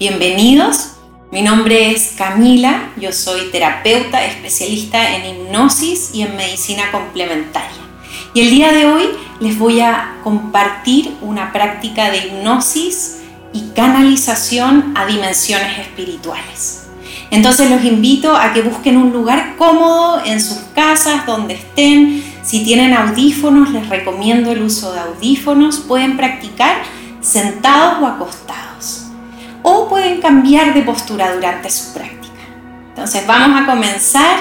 Bienvenidos, mi nombre es Camila, yo soy terapeuta especialista en hipnosis y en medicina complementaria. Y el día de hoy les voy a compartir una práctica de hipnosis y canalización a dimensiones espirituales. Entonces los invito a que busquen un lugar cómodo en sus casas, donde estén. Si tienen audífonos, les recomiendo el uso de audífonos. Pueden practicar sentados o acostados. O pueden cambiar de postura durante su práctica. Entonces vamos a comenzar.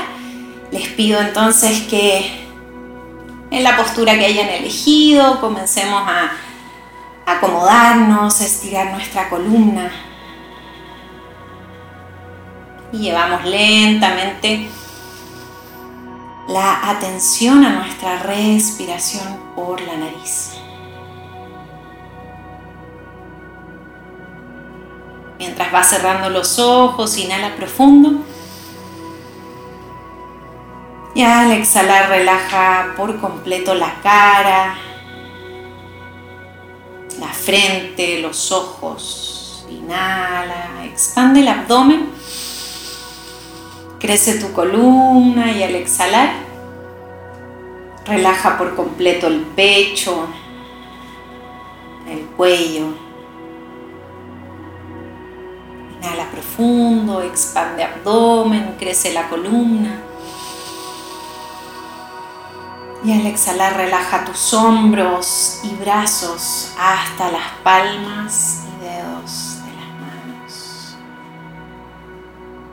Les pido entonces que en la postura que hayan elegido comencemos a acomodarnos, estirar nuestra columna. Y llevamos lentamente la atención a nuestra respiración por la nariz. Mientras va cerrando los ojos, inhala profundo. Y al exhalar relaja por completo la cara, la frente, los ojos. Inhala, expande el abdomen, crece tu columna y al exhalar relaja por completo el pecho, el cuello. Inhala profundo, expande abdomen, crece la columna. Y al exhalar relaja tus hombros y brazos hasta las palmas y dedos de las manos.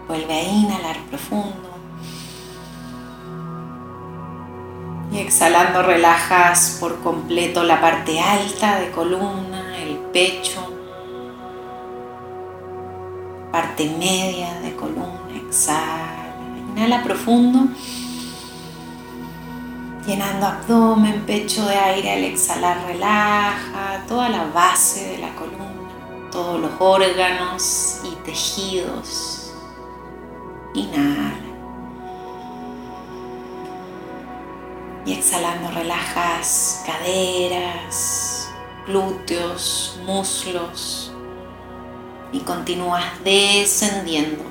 Vuelve a inhalar profundo. Y exhalando relajas por completo la parte alta de columna, el pecho, parte media de columna, exhala. Inhala profundo llenando abdomen, pecho de aire al exhalar, relaja toda la base de la columna, todos los órganos y tejidos. Inhala. Y exhalando relajas caderas, glúteos, muslos y continúas descendiendo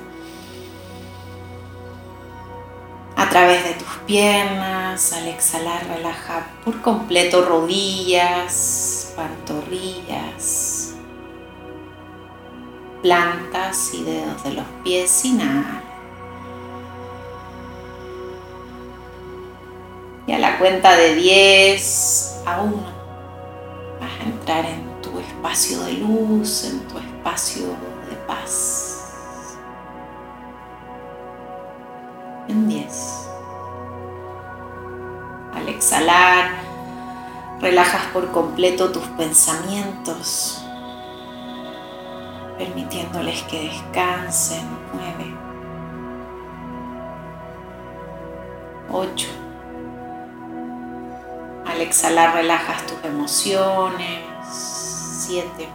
a través de tus piernas. Al exhalar, relaja por completo rodillas, pantorrillas, plantas y dedos de los pies. Inhala. Y a la cuenta de 10 a 1 vas a entrar en espacio de luz, en tu espacio de paz. en 10. Al exhalar, relajas por completo tus pensamientos, permitiéndoles que descansen. 9. 8. Al exhalar relajas tus emociones. 7.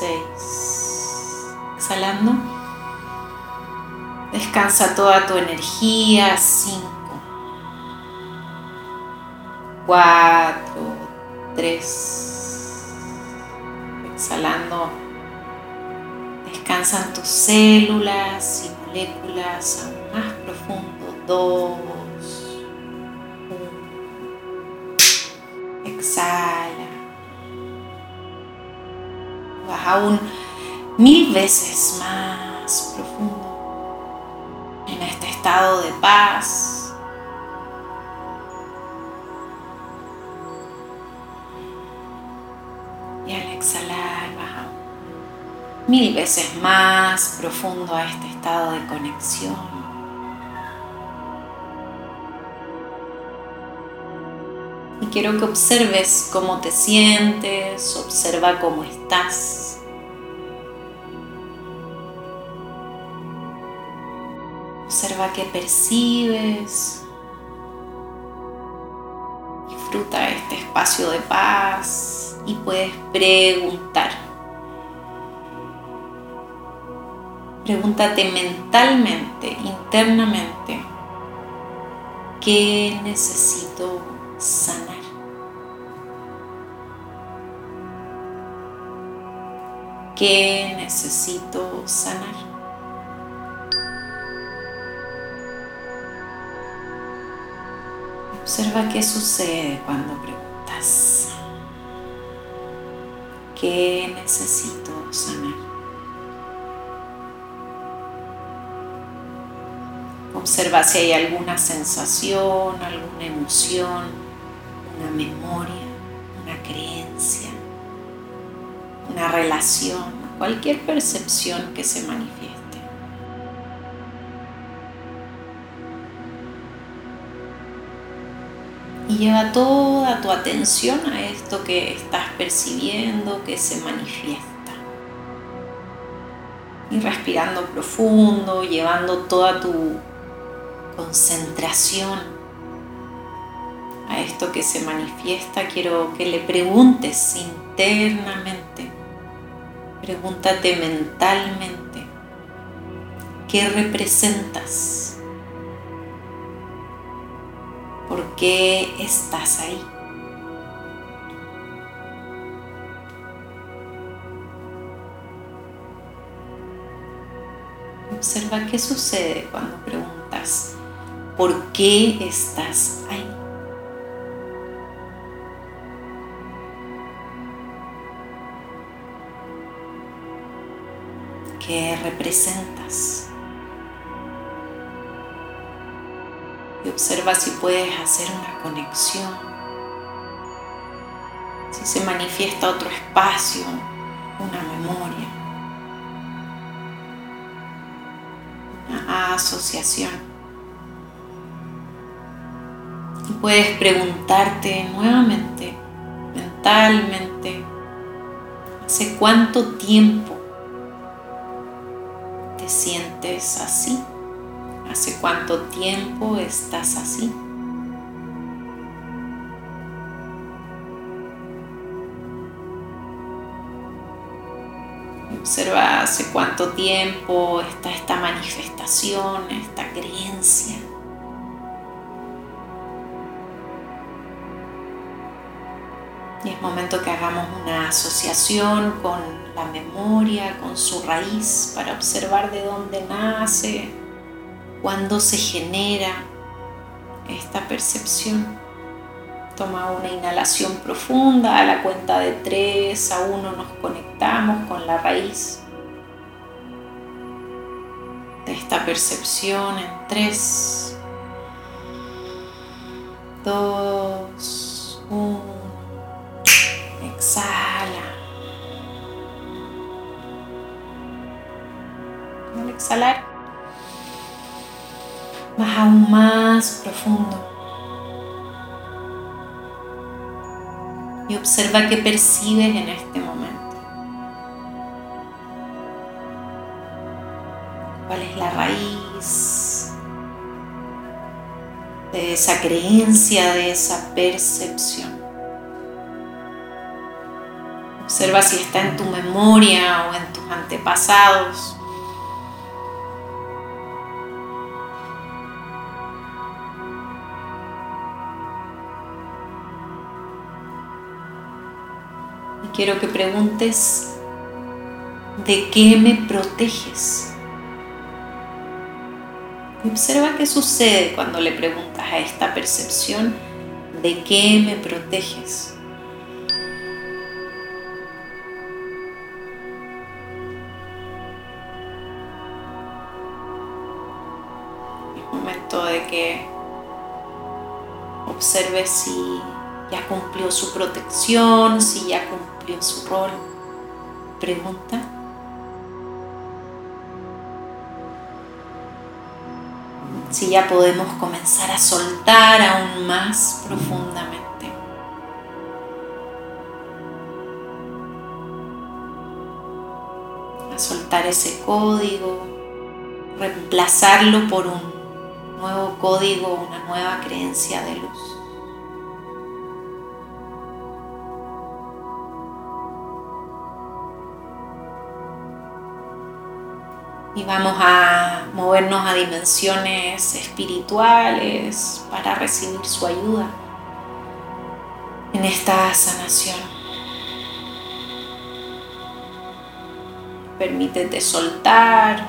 6. Exhalando Descansa toda tu energía. 5, 4, 3. Exhalando. Descansan tus células y moléculas aún más profundo. 2, aún mil veces más profundo estado de paz. Y al exhalar baja mil veces más profundo a este estado de conexión. Y quiero que observes cómo te sientes, observa cómo estás. Observa qué percibes. Disfruta este espacio de paz y puedes preguntar. Pregúntate mentalmente, internamente, ¿qué necesito sanar? qué necesito sanar. Observa qué sucede cuando preguntas. ¿Qué necesito sanar? Observa si hay alguna sensación, alguna emoción, una memoria, una creencia, una relación, cualquier percepción que se manifieste. Y lleva toda tu atención a esto que estás percibiendo, que se manifiesta. Y respirando profundo, llevando toda tu concentración a esto que se manifiesta, quiero que le preguntes internamente, pregúntate mentalmente, ¿qué representas? Qué estás ahí? Observa qué sucede cuando preguntas, ¿por qué estás ahí? ¿Qué representas? Observa si puedes hacer una conexión, si se manifiesta otro espacio, una memoria, una asociación. Y puedes preguntarte nuevamente, mentalmente, ¿hace cuánto tiempo te sientes así? ¿Hace cuánto tiempo estás así? Observa hace cuánto tiempo está esta manifestación, esta creencia. Y es momento que hagamos una asociación con la memoria, con su raíz, para observar de dónde nace, cuando se genera esta percepción. Toma una inhalación profunda, a la cuenta de 3 a 1 nos conectamos con la raíz de esta percepción en 3, 2, 1. Exhala. Al exhalar, vas aún más profundo. Y observa qué percibes en este momento. ¿Cuál es la raíz de esa creencia, de esa percepción? Observa si está en tu memoria o en tus antepasados. Quiero que preguntes, ¿de qué me proteges? observa qué sucede cuando le preguntas a esta percepción, ¿de qué me proteges? Es momento de que observes si ya cumplió su protección, si ya cumplió su rol. Pregunta. Si ya podemos comenzar a soltar aún más profundamente. A soltar ese código, reemplazarlo por un nuevo código, una nueva creencia de luz. Y vamos a movernos a dimensiones espirituales para recibir su ayuda en esta sanación. Permítete soltar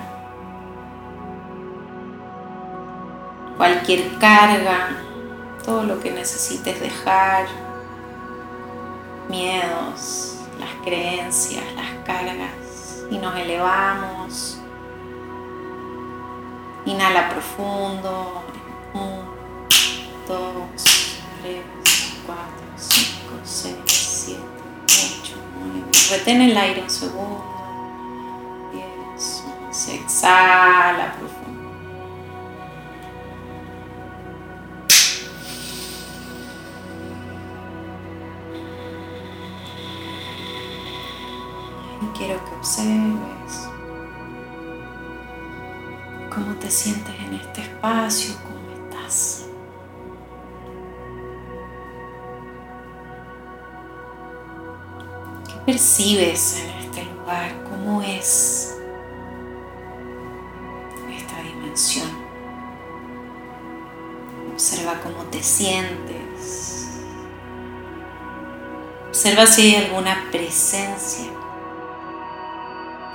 cualquier carga, todo lo que necesites dejar, miedos, las creencias, las cargas y nos elevamos. Inhala profundo. Uno, dos, tres, cuatro, cinco, seis, siete, ocho, nueve. Retén el aire un segundo. Diez, once. Exhala profundo. quiero que observes te sientes en este espacio, cómo estás. ¿Qué percibes en este lugar? ¿Cómo es esta dimensión? Observa cómo te sientes. Observa si hay alguna presencia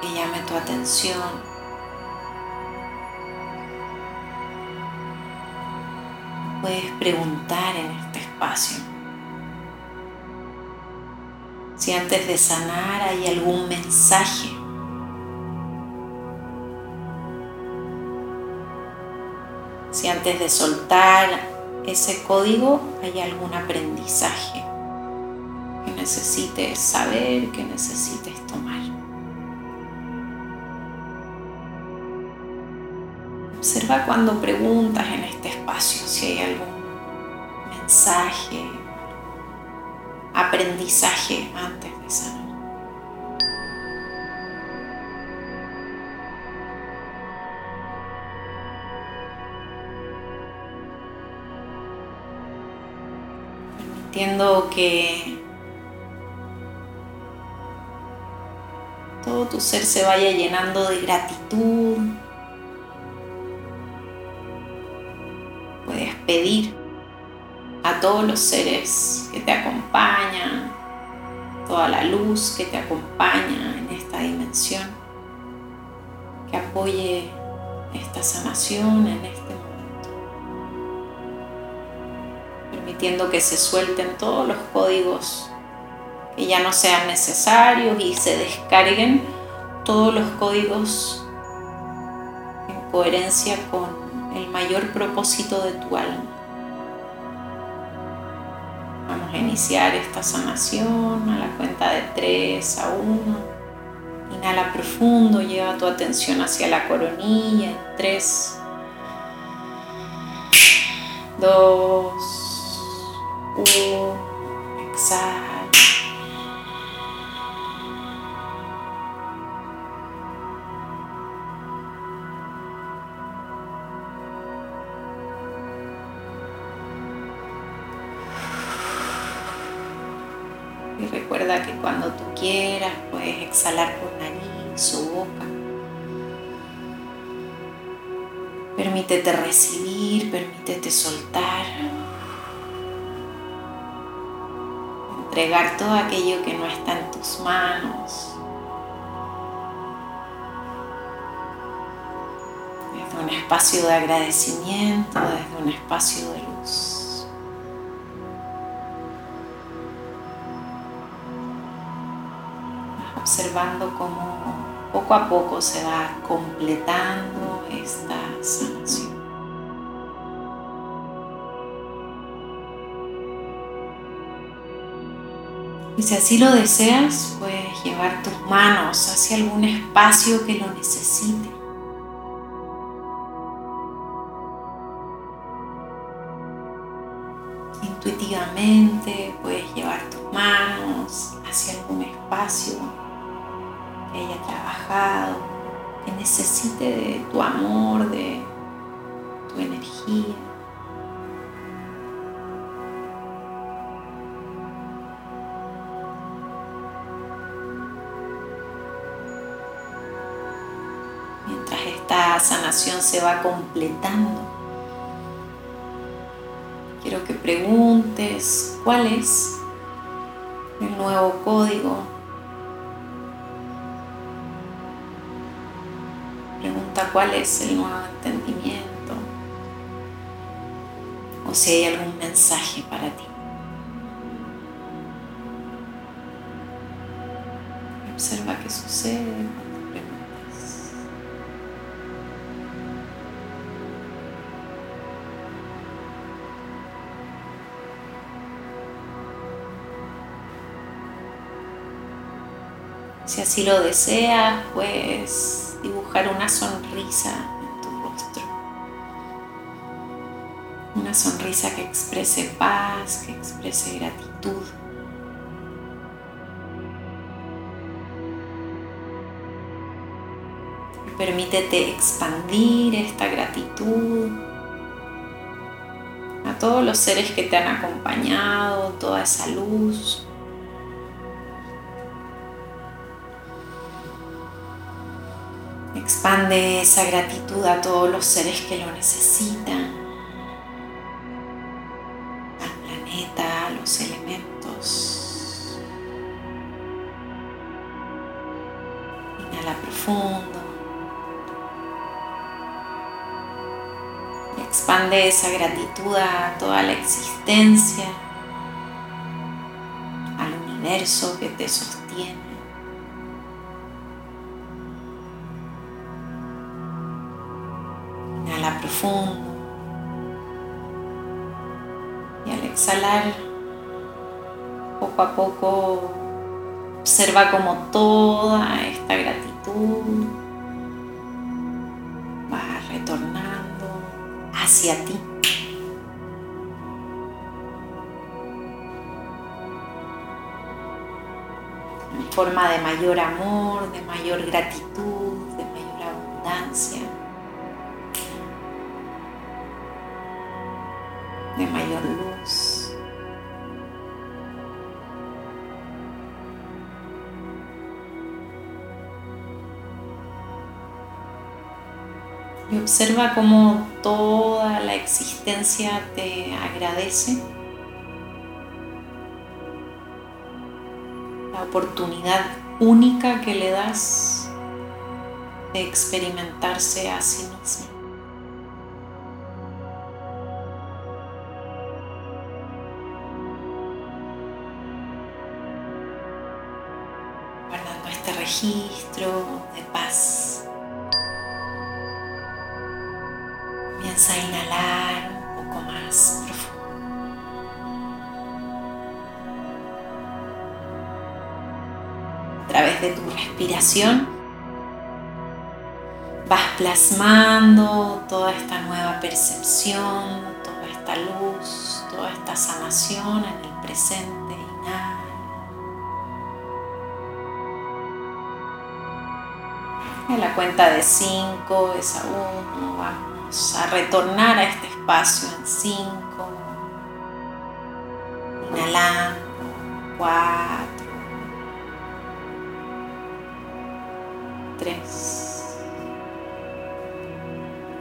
que llame tu atención. Puedes preguntar en este espacio si antes de sanar hay algún mensaje. Si antes de soltar ese código hay algún aprendizaje que necesites saber, que necesites tomar. Observa cuando preguntas en este espacio si hay algún mensaje, aprendizaje antes de sanar. Permitiendo que todo tu ser se vaya llenando de gratitud pedir a todos los seres que te acompañan, toda la luz que te acompaña en esta dimensión, que apoye esta sanación en este momento, permitiendo que se suelten todos los códigos que ya no sean necesarios y se descarguen todos los códigos en coherencia con el mayor propósito de tu alma. Vamos a iniciar esta sanación a la cuenta de 3 a 1. Inhala profundo, lleva tu atención hacia la coronilla. 3, 2, 1. Exhala. Exhalar por nariz o boca. Permítete recibir, permítete soltar. Entregar todo aquello que no está en tus manos. Desde un espacio de agradecimiento, desde un espacio de luz. Observando cómo poco a poco se va completando esta sanación. Y si así lo deseas, puedes llevar tus manos hacia algún espacio que lo necesite. Intuitivamente puedes llevar tus manos hacia algún espacio haya trabajado, que necesite de tu amor, de tu energía. Mientras esta sanación se va completando, quiero que preguntes cuál es el nuevo código cuál es el nuevo entendimiento o si hay algún mensaje para ti. Observa qué sucede. Si así lo deseas, puedes dibujar una sonrisa en tu rostro. Una sonrisa que exprese paz, que exprese gratitud. Permítete expandir esta gratitud a todos los seres que te han acompañado, toda esa luz, Expande esa gratitud a todos los seres que lo necesitan, al planeta, a los elementos. Inhala profundo. expande esa gratitud a toda la existencia, al universo que te sostiene. Y al exhalar, poco a poco, observa como toda esta gratitud va retornando hacia ti. En forma de mayor amor, de mayor gratitud, de mayor abundancia. De mayor luz. Y observa cómo toda la existencia te agradece la oportunidad única que le das de experimentarse a sí mismo. Registro de paz. Comienza a inhalar un poco más profundo. A través de tu respiración vas plasmando toda esta nueva percepción, toda esta luz, toda esta sanación en el presente. La cuenta de 5 es a 1, vamos a retornar a este espacio en 5. Inhalando, 4, 3.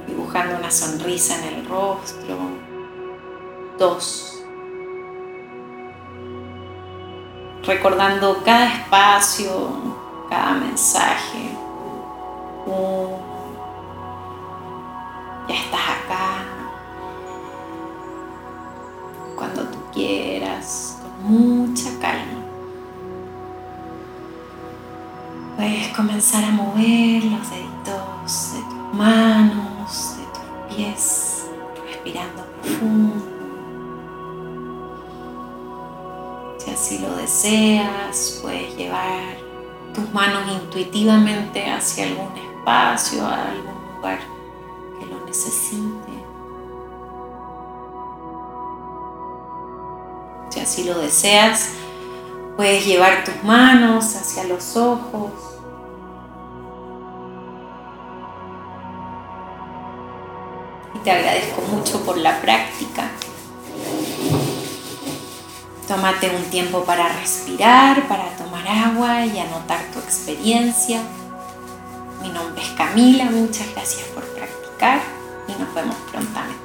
Dibujando una sonrisa en el rostro. 2. Recordando cada espacio, cada mensaje ya estás acá. Cuando tú quieras, con mucha calma. Puedes comenzar a mover los deditos de tus manos, de tus pies, respirando profundo. Si así lo deseas, puedes llevar tus manos intuitivamente hacia algún espacio, a algún lugar que lo necesite. Si así lo deseas, puedes llevar tus manos hacia los ojos. Y te agradezco mucho por la práctica. Tómate un tiempo para respirar, para tomar agua y anotar tu experiencia. Mi nombre es Camila, muchas gracias por practicar y nos vemos prontamente.